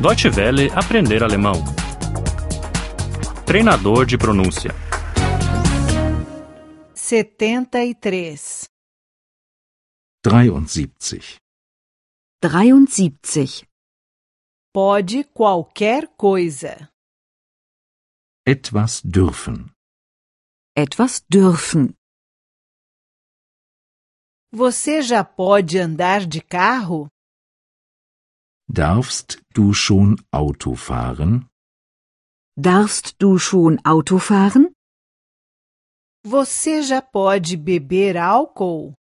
Deutsche Welle aprender alemão. Treinador de pronúncia. 73. 73. 73. Pode qualquer coisa. Etwas dürfen. Etwas dürfen. Você já pode andar de carro? Darfst du schon Auto fahren? Darfst du schon Auto fahren? Você já pode beber álcool?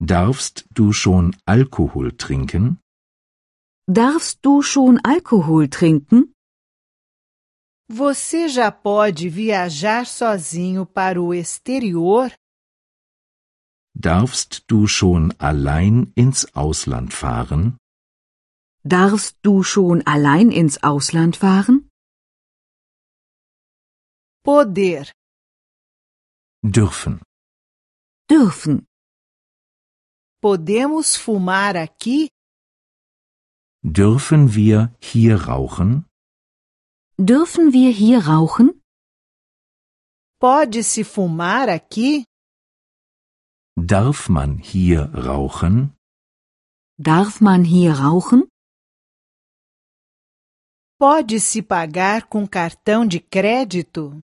Darfst du schon Alkohol trinken? Darfst du schon Alkohol trinken? Você já pode viajar sozinho para o exterior? Darfst du schon allein ins Ausland fahren? Darfst du schon allein ins Ausland fahren? Poder. Dürfen. Dürfen. Podemos fumar aqui? Dürfen wir hier rauchen? Dürfen wir hier rauchen? Pode-se fumar aqui? Darf man hier rauchen? Darf man hier rauchen? Pode-se pagar com cartão de crédito?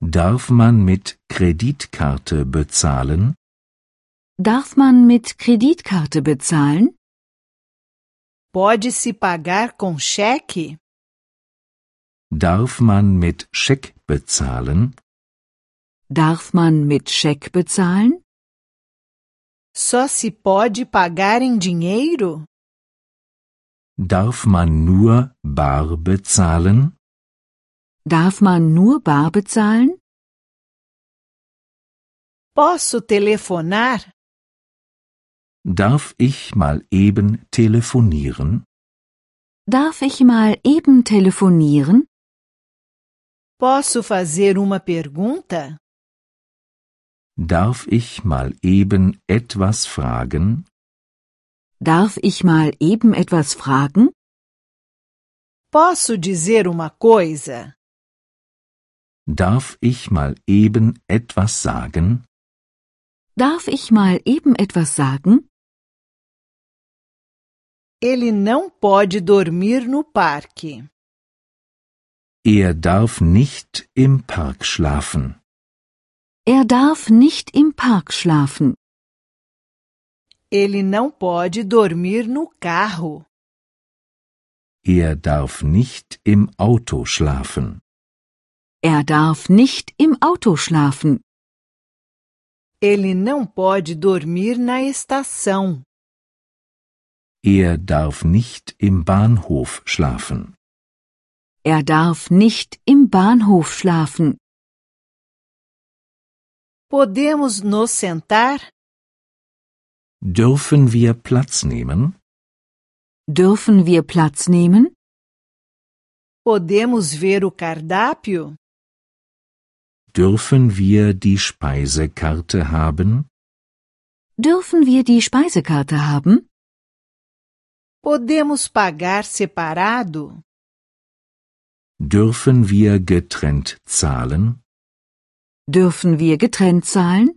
Darf man mit Kreditkarte bezahlen? Darf man mit Kreditkarte bezahlen? Pode-se pagar com cheque? Darf man mit Scheck bezahlen? Darf man mit Scheck bezahlen? Só se pode pagar em dinheiro? Darf man nur bar bezahlen? Darf man nur bar bezahlen? Posso telefonar? Darf ich mal eben telefonieren? Darf ich mal eben telefonieren? Posso fazer uma pergunta? Darf ich mal eben etwas fragen? Darf ich mal eben etwas fragen? Posso dizer uma coisa? Darf ich mal eben etwas sagen? Darf ich mal eben etwas sagen? Ele não pode dormir no parque. Er darf nicht im Park schlafen. Er darf nicht im Park schlafen. Ele não pode dormir no carro. Er darf nicht im Auto schlafen. Er darf nicht im Auto schlafen. Ele não pode dormir na estação. Er darf nicht im Bahnhof schlafen. Er darf nicht im Bahnhof schlafen. Podemos nos sentar? Dürfen wir Platz nehmen? Dürfen wir Platz nehmen? Podemos ver o cardápio? Dürfen wir die Speisekarte haben? Dürfen wir die Speisekarte haben? Podemos pagar separado? Dürfen wir getrennt zahlen? Dürfen wir getrennt zahlen?